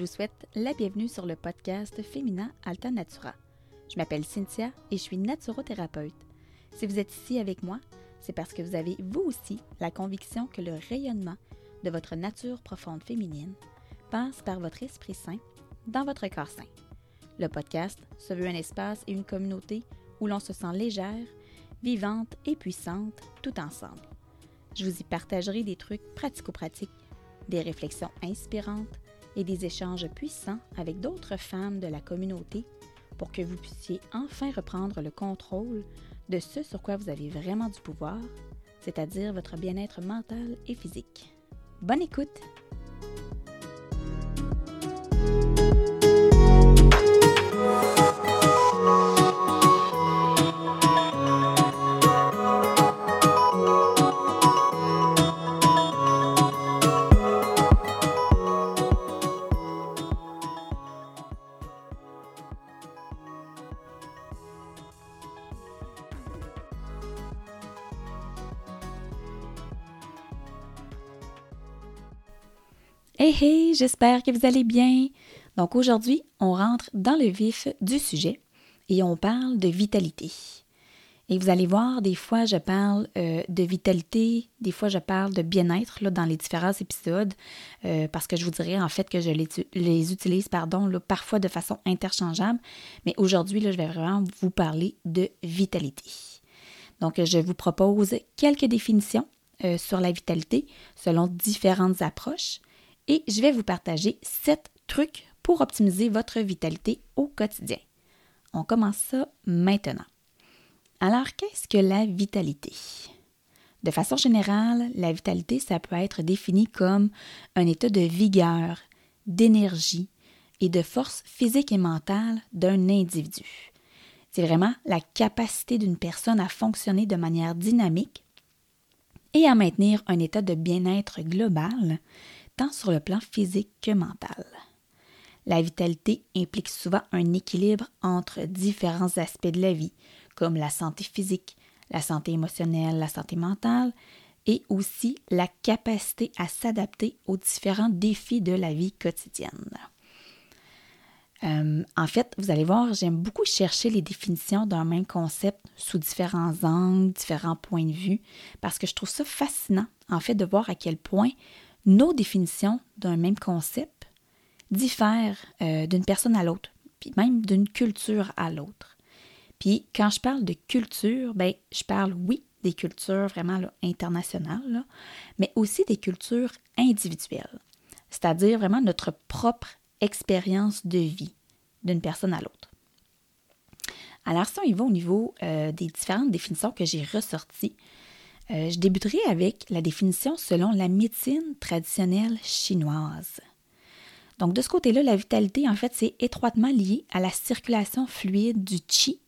Je vous souhaite la bienvenue sur le podcast Féminin Alta Natura. Je m'appelle Cynthia et je suis naturothérapeute. Si vous êtes ici avec moi, c'est parce que vous avez vous aussi la conviction que le rayonnement de votre nature profonde féminine passe par votre esprit sain dans votre corps sain. Le podcast se veut un espace et une communauté où l'on se sent légère, vivante et puissante tout ensemble. Je vous y partagerai des trucs pratico-pratiques, des réflexions inspirantes et des échanges puissants avec d'autres femmes de la communauté pour que vous puissiez enfin reprendre le contrôle de ce sur quoi vous avez vraiment du pouvoir, c'est-à-dire votre bien-être mental et physique. Bonne écoute! Hey hey, j'espère que vous allez bien. Donc aujourd'hui, on rentre dans le vif du sujet et on parle de vitalité. Et vous allez voir, des fois je parle euh, de vitalité, des fois je parle de bien-être dans les différents épisodes, euh, parce que je vous dirais en fait que je les, utilise parfois de façon interchangeable, mais aujourd'hui, je vais vraiment vous parler de vitalité. Donc je vous propose quelques définitions euh, sur la vitalité selon différentes approches et je vais vous partager 7 trucs pour optimiser votre vitalité au quotidien. On commence ça maintenant. Alors, qu'est-ce que la vitalité? De façon générale, la vitalité, ça peut être défini comme un état de vigueur, d'énergie et de force physique et mentale d'un individu. C'est vraiment la capacité d'une personne à fonctionner de manière dynamique et à maintenir un état de bien-être global sur le plan physique que mental. La vitalité implique souvent un équilibre entre différents aspects de la vie, comme la santé physique, la santé émotionnelle, la santé mentale, et aussi la capacité à s'adapter aux différents défis de la vie quotidienne. Euh, en fait, vous allez voir, j'aime beaucoup chercher les définitions d'un même concept sous différents angles, différents points de vue, parce que je trouve ça fascinant, en fait, de voir à quel point nos définitions d'un même concept diffèrent euh, d'une personne à l'autre, puis même d'une culture à l'autre. Puis quand je parle de culture, ben, je parle, oui, des cultures vraiment internationales, mais aussi des cultures individuelles, c'est-à-dire vraiment notre propre expérience de vie d'une personne à l'autre. Alors, si on y va au niveau euh, des différentes définitions que j'ai ressorties, euh, je débuterai avec la définition selon la médecine traditionnelle chinoise. Donc, de ce côté-là, la vitalité, en fait, c'est étroitement lié à la circulation fluide du qi,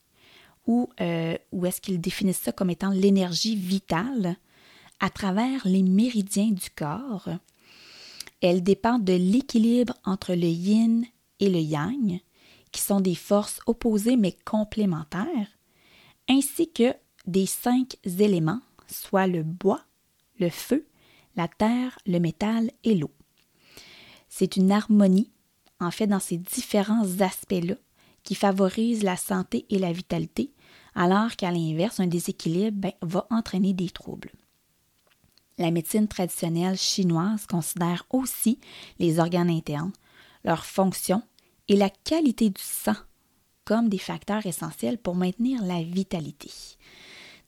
ou, euh, est-ce qu'ils définissent ça comme étant l'énergie vitale à travers les méridiens du corps. Elle dépend de l'équilibre entre le yin et le yang, qui sont des forces opposées mais complémentaires, ainsi que des cinq éléments soit le bois, le feu, la terre, le métal et l'eau. C'est une harmonie, en fait, dans ces différents aspects-là, qui favorise la santé et la vitalité, alors qu'à l'inverse, un déséquilibre ben, va entraîner des troubles. La médecine traditionnelle chinoise considère aussi les organes internes, leur fonction et la qualité du sang comme des facteurs essentiels pour maintenir la vitalité.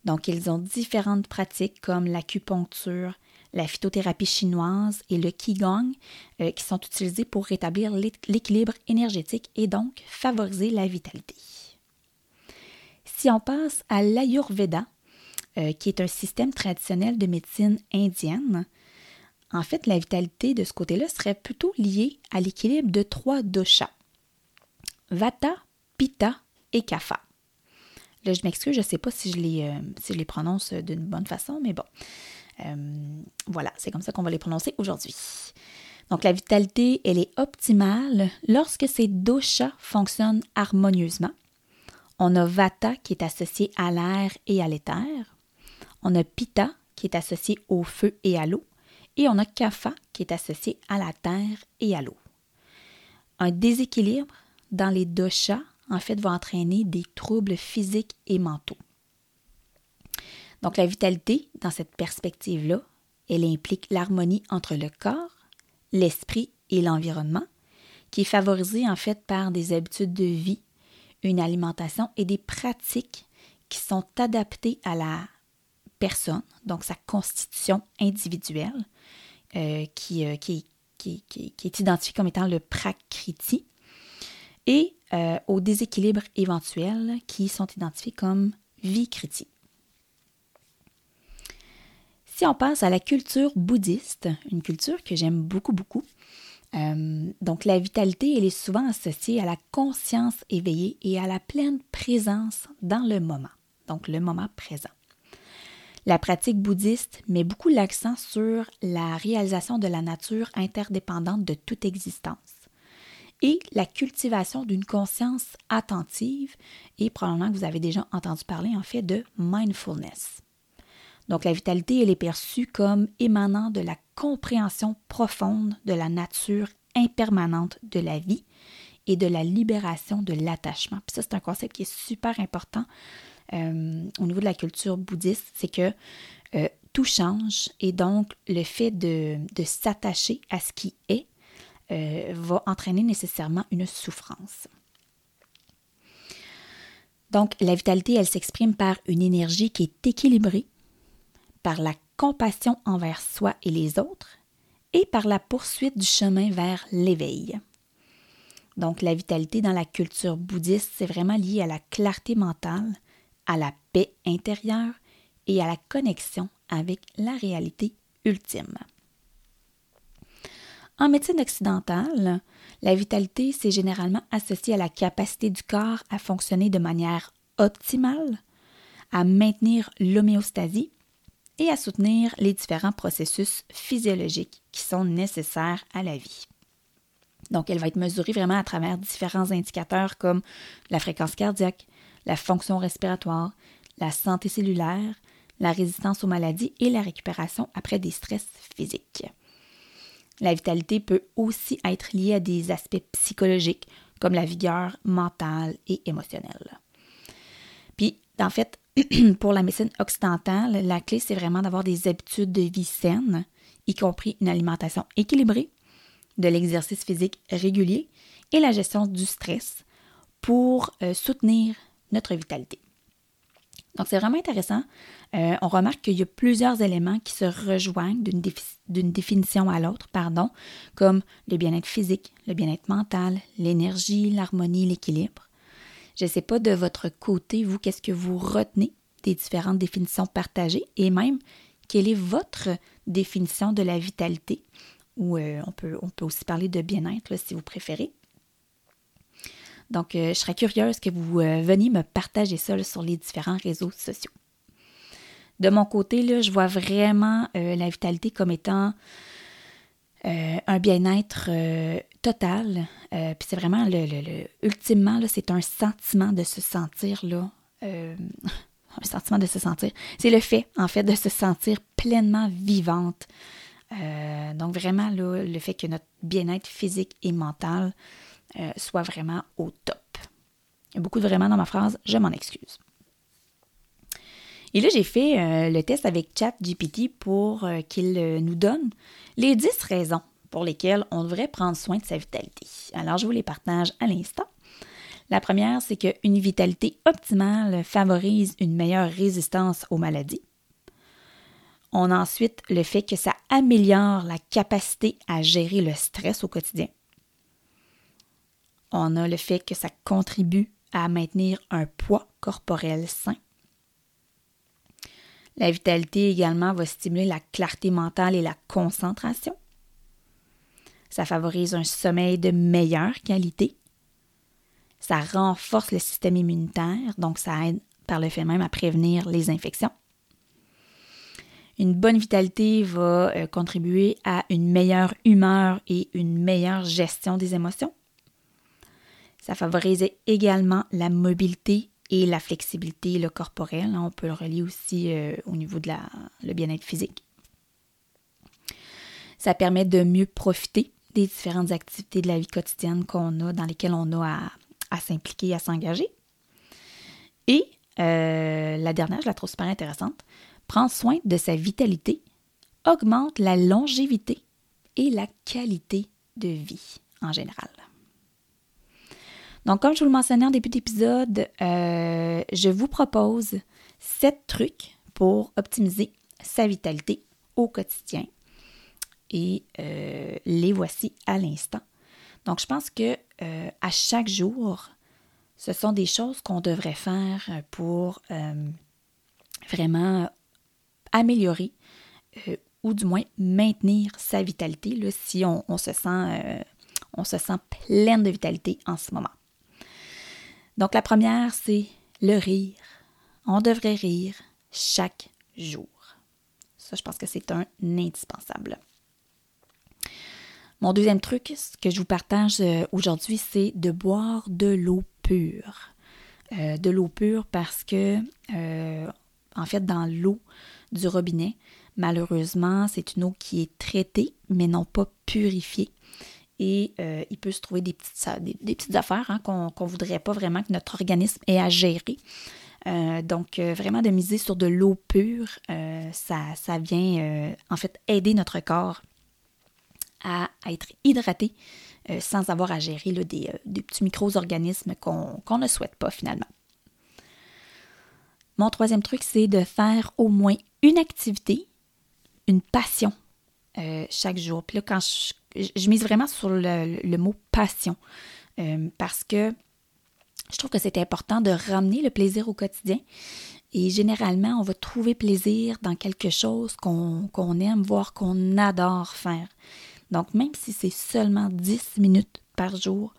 Donc, ils ont différentes pratiques comme l'acupuncture, la phytothérapie chinoise et le qigong euh, qui sont utilisés pour rétablir l'équilibre énergétique et donc favoriser la vitalité. Si on passe à l'Ayurveda, euh, qui est un système traditionnel de médecine indienne, en fait, la vitalité de ce côté-là serait plutôt liée à l'équilibre de trois doshas Vata, Pitta et Kapha. Là, je m'excuse, je ne sais pas si je les, euh, si je les prononce d'une bonne façon, mais bon. Euh, voilà, c'est comme ça qu'on va les prononcer aujourd'hui. Donc, la vitalité, elle est optimale lorsque ces doshas fonctionnent harmonieusement. On a Vata qui est associé à l'air et à l'éther. On a Pitta qui est associé au feu et à l'eau. Et on a Kapha qui est associé à la terre et à l'eau. Un déséquilibre dans les doshas, en fait, va entraîner des troubles physiques et mentaux. Donc, la vitalité, dans cette perspective-là, elle implique l'harmonie entre le corps, l'esprit et l'environnement, qui est favorisée en fait par des habitudes de vie, une alimentation et des pratiques qui sont adaptées à la personne, donc sa constitution individuelle, euh, qui, euh, qui, est identifiée comme étant le prakriti, et euh, aux déséquilibres éventuels qui sont identifiés comme vikriti. Si on passe à la culture bouddhiste, une culture que j'aime beaucoup, beaucoup, euh, donc la vitalité, est souvent associée à la conscience éveillée et à la pleine présence dans le moment, donc le moment présent. La pratique bouddhiste met beaucoup l'accent sur la réalisation de la nature interdépendante de toute existence et la cultivation d'une conscience attentive et probablement que vous avez déjà entendu parler en fait de mindfulness. Donc la vitalité, elle est perçue comme émanant de la compréhension profonde de la nature impermanente de la vie et de la libération de l'attachement. Puis ça, c'est un concept qui est super important euh, au niveau de la culture bouddhiste, c'est que euh, tout change et donc le fait de, s'attacher à ce qui est euh, va entraîner nécessairement une souffrance. Donc la vitalité, elle s'exprime par une énergie qui est équilibrée, par la compassion envers soi et les autres, et par la poursuite du chemin vers l'éveil. Donc la vitalité dans la culture bouddhiste, c'est vraiment lié à la clarté mentale, à la paix intérieure et à la connexion avec la réalité ultime. En médecine occidentale, la vitalité, c'est généralement associé à la capacité du corps à fonctionner de manière optimale, à maintenir l'homéostasie et à soutenir les différents processus physiologiques qui sont nécessaires à la vie. Donc, elle va être mesurée vraiment à travers différents indicateurs comme la fréquence cardiaque, la fonction respiratoire, la santé cellulaire, la résistance aux maladies et la récupération après des stress physiques. La vitalité peut aussi être liée à des aspects psychologiques comme la vigueur mentale et émotionnelle. Puis, en fait, pour la médecine occidentale, la clé, c'est vraiment d'avoir des habitudes de vie saines, y compris une alimentation équilibrée, de l'exercice physique régulier et la gestion du stress pour euh, soutenir notre vitalité. Donc, c'est vraiment intéressant. Euh, on remarque qu'il y a plusieurs éléments qui se rejoignent d'une définition à l'autre, pardon, comme le bien-être physique, le bien-être mental, l'énergie, l'harmonie, l'équilibre. Je ne sais pas de votre côté, vous, qu'est-ce que vous retenez des différentes définitions partagées et même quelle est votre définition de la vitalité, ou euh, on, peut, on peut aussi parler de bien-être si vous préférez. Donc, euh, je serais curieuse que vous euh, veniez me partager ça sur les différents réseaux sociaux. De mon côté, là, je vois vraiment la vitalité comme étant un bien-être total. Euh, puis c'est vraiment le, ultimement là, c'est un sentiment de se sentir là. Euh, un sentiment de se sentir. C'est le fait, en fait, de se sentir pleinement vivante. Euh, donc vraiment là, le fait que notre bien-être physique et mental soit vraiment au top. Il y a beaucoup de vraiment dans ma phrase, je m'en excuse. Et là, j'ai fait le test avec ChatGPT pour qu'il nous donne les 10 raisons pour lesquelles on devrait prendre soin de sa vitalité. Alors, je vous les partage à l'instant. La première, c'est qu'une vitalité optimale favorise une meilleure résistance aux maladies. On a ensuite le fait que ça améliore la capacité à gérer le stress au quotidien. On a le fait que ça contribue à maintenir un poids corporel sain. La vitalité également va stimuler la clarté mentale et la concentration. Ça favorise un sommeil de meilleure qualité. Ça renforce le système immunitaire, donc ça aide par le fait même à prévenir les infections. Une bonne vitalité va euh, contribuer à une meilleure humeur et une meilleure gestion des émotions. Ça favorise également la mobilité et la flexibilité le corporel. On peut le relier aussi euh, au niveau de la, le bien-être physique. Ça permet de mieux profiter des différentes activités de la vie quotidienne qu'on a, dans lesquelles on a à, à s'impliquer, à s'engager. Et euh, la dernière, je la trouve super intéressante, prendre soin de sa vitalité augmente la longévité et la qualité de vie en général. Donc, comme je vous le mentionnais en début d'épisode, euh, je vous propose sept trucs pour optimiser sa vitalité au quotidien. Et euh, les voici à l'instant. Donc, je pense que euh, à chaque jour, ce sont des choses qu'on devrait faire pour vraiment améliorer ou du moins maintenir sa vitalité là, si on, se sent, on se sent pleine de vitalité en ce moment. Donc la première, c'est le rire. On devrait rire chaque jour. Ça, je pense que c'est un indispensable. Mon deuxième truc, que je vous partage euh, aujourd'hui, c'est de boire de l'eau pure. Euh, de l'eau pure parce que, euh, en fait, dans l'eau du robinet, malheureusement, c'est une eau qui est traitée, mais non pas purifiée et euh, il peut se trouver des petites, des, petites affaires hein, qu'on ne voudrait pas vraiment que notre organisme ait à gérer. Euh, donc, euh, vraiment de miser sur de l'eau pure, ça, ça, vient en fait aider notre corps à, être hydraté sans avoir à gérer des, petits micro-organismes qu'on ne souhaite pas finalement. Mon troisième truc, c'est de faire au moins une activité, une passion chaque jour. Puis là, quand je, je, mise vraiment sur le, mot passion euh, parce que je trouve que c'est important de ramener le plaisir au quotidien. Et généralement, on va trouver plaisir dans quelque chose qu'on aime, voire qu'on adore faire. Donc, même si c'est seulement 10 minutes par jour,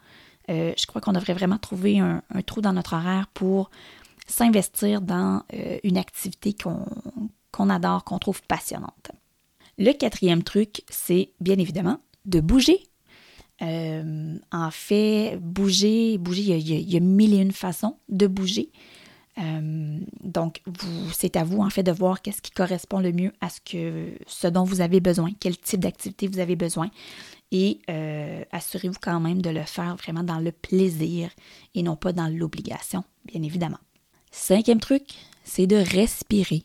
euh, je crois qu'on devrait vraiment trouver un, trou dans notre horaire pour s'investir dans euh, une activité qu'on adore, qu'on trouve passionnante. Le quatrième truc, c'est bien évidemment de bouger. Euh, en fait, bouger, bouger, il y, a, mille et une façons de bouger. Euh, donc, c'est à vous, en fait, de voir qu'est-ce qui correspond le mieux à ce, que, ce dont vous avez besoin, quel type d'activité vous avez besoin. Et euh, assurez-vous quand même de le faire vraiment dans le plaisir et non pas dans l'obligation, bien évidemment. Cinquième truc, c'est de respirer.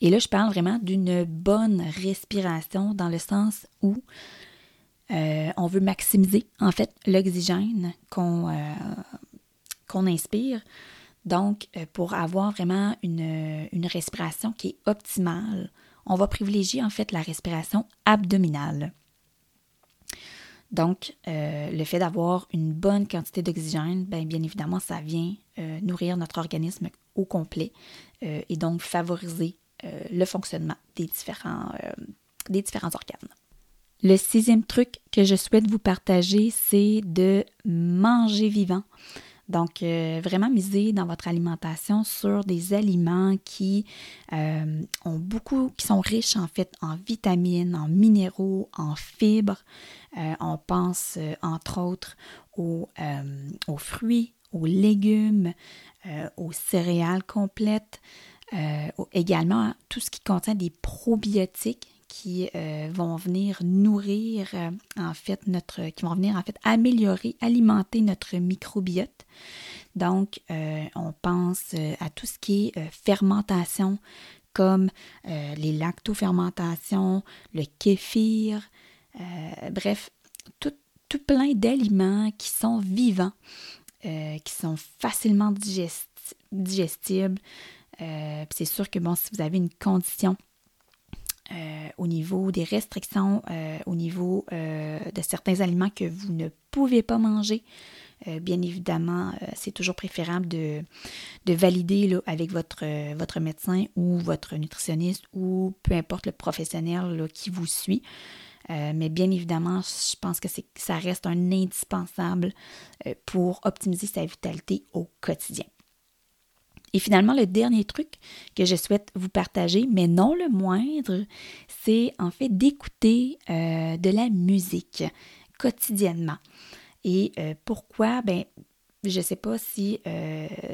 Et là, je parle vraiment d'une bonne respiration dans le sens où euh, on veut maximiser en fait l'oxygène qu'on euh, inspire. Donc, euh, pour avoir vraiment une, respiration qui est optimale, on va privilégier en fait la respiration abdominale. Donc, le fait d'avoir une bonne quantité d'oxygène, bien, bien, évidemment, ça vient nourrir notre organisme au complet et donc favoriser le fonctionnement des différents organes. Le sixième truc que je souhaite vous partager, c'est de manger vivant. Donc, euh, vraiment miser dans votre alimentation sur des aliments qui euh, ont beaucoup, qui sont riches en fait en vitamines, en minéraux, en fibres. Euh, on pense entre autres aux, fruits, aux légumes, aux céréales complètes, également tout ce qui contient des probiotiques qui euh, vont venir nourrir euh, en fait notre qui vont venir en fait améliorer alimenter notre microbiote. Donc euh, on pense à tout ce qui est fermentation comme les lactofermentations le kéfir bref tout, tout plein d'aliments qui sont vivants qui sont facilement digestibles. C'est sûr que bon si vous avez une condition euh, au niveau des restrictions, euh, au niveau euh, de certains aliments que vous ne pouvez pas manger. bien évidemment, c'est toujours préférable de, de valider là, avec votre, votre médecin ou votre nutritionniste ou peu importe le professionnel qui vous suit. mais bien évidemment, je pense que ça reste un indispensable pour optimiser sa vitalité au quotidien. Et finalement, le dernier truc que je souhaite vous partager, mais non le moindre, c'est en fait d'écouter euh, de la musique quotidiennement. Et euh, pourquoi? Ben, je ne sais pas si,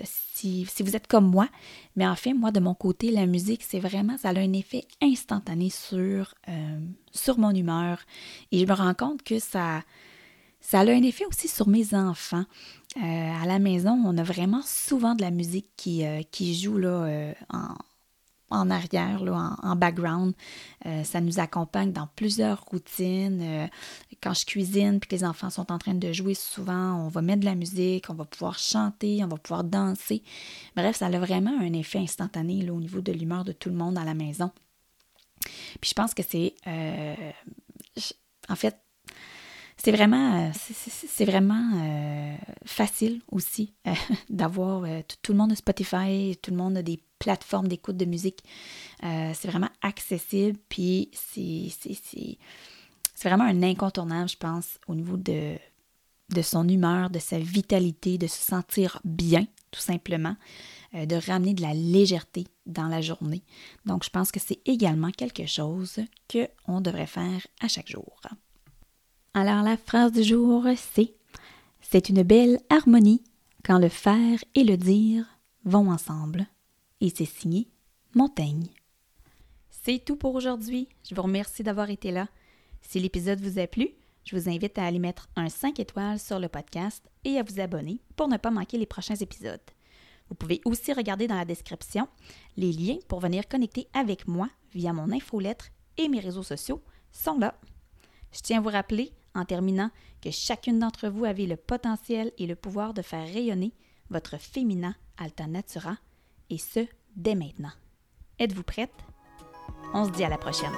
si, si, vous êtes comme moi, mais en fait, moi, de mon côté, la musique, c'est vraiment, ça a un effet instantané sur, sur mon humeur. Et je me rends compte que ça, ça a un effet aussi sur mes enfants. à la maison, on a vraiment souvent de la musique qui, qui joue là, en, en arrière, là, en, background. Euh, ça nous accompagne dans plusieurs routines. Euh, quand je cuisine puis que les enfants sont en train de jouer, souvent, on va mettre de la musique, on va pouvoir chanter, on va pouvoir danser. Bref, ça a vraiment un effet instantané là, au niveau de l'humeur de tout le monde à la maison. Puis je pense que c'est... Euh, en fait, c'est vraiment, c'est vraiment facile aussi d'avoir tout, le monde a Spotify, tout le monde a des plateforme d'écoute de musique. Euh, c'est vraiment accessible, puis c'est vraiment un incontournable, je pense, au niveau de, de son humeur, de sa vitalité, de se sentir bien, tout simplement, euh, de ramener de la légèreté dans la journée. Donc, je pense que c'est également quelque chose qu'on devrait faire à chaque jour. Alors, la phrase du jour, c'est C'est une belle harmonie quand le faire et le dire vont ensemble et c'est signé Montaigne. C'est tout pour aujourd'hui. Je vous remercie d'avoir été là. Si l'épisode vous a plu, je vous invite à aller mettre un 5 étoiles sur le podcast et à vous abonner pour ne pas manquer les prochains épisodes. Vous pouvez aussi regarder dans la description les liens pour venir connecter avec moi via mon infolettre et mes réseaux sociaux sont là. Je tiens à vous rappeler, en terminant, que chacune d'entre vous avait le potentiel et le pouvoir de faire rayonner votre féminin Alta Natura et ce, dès maintenant. Êtes-vous prête? On se dit à la prochaine.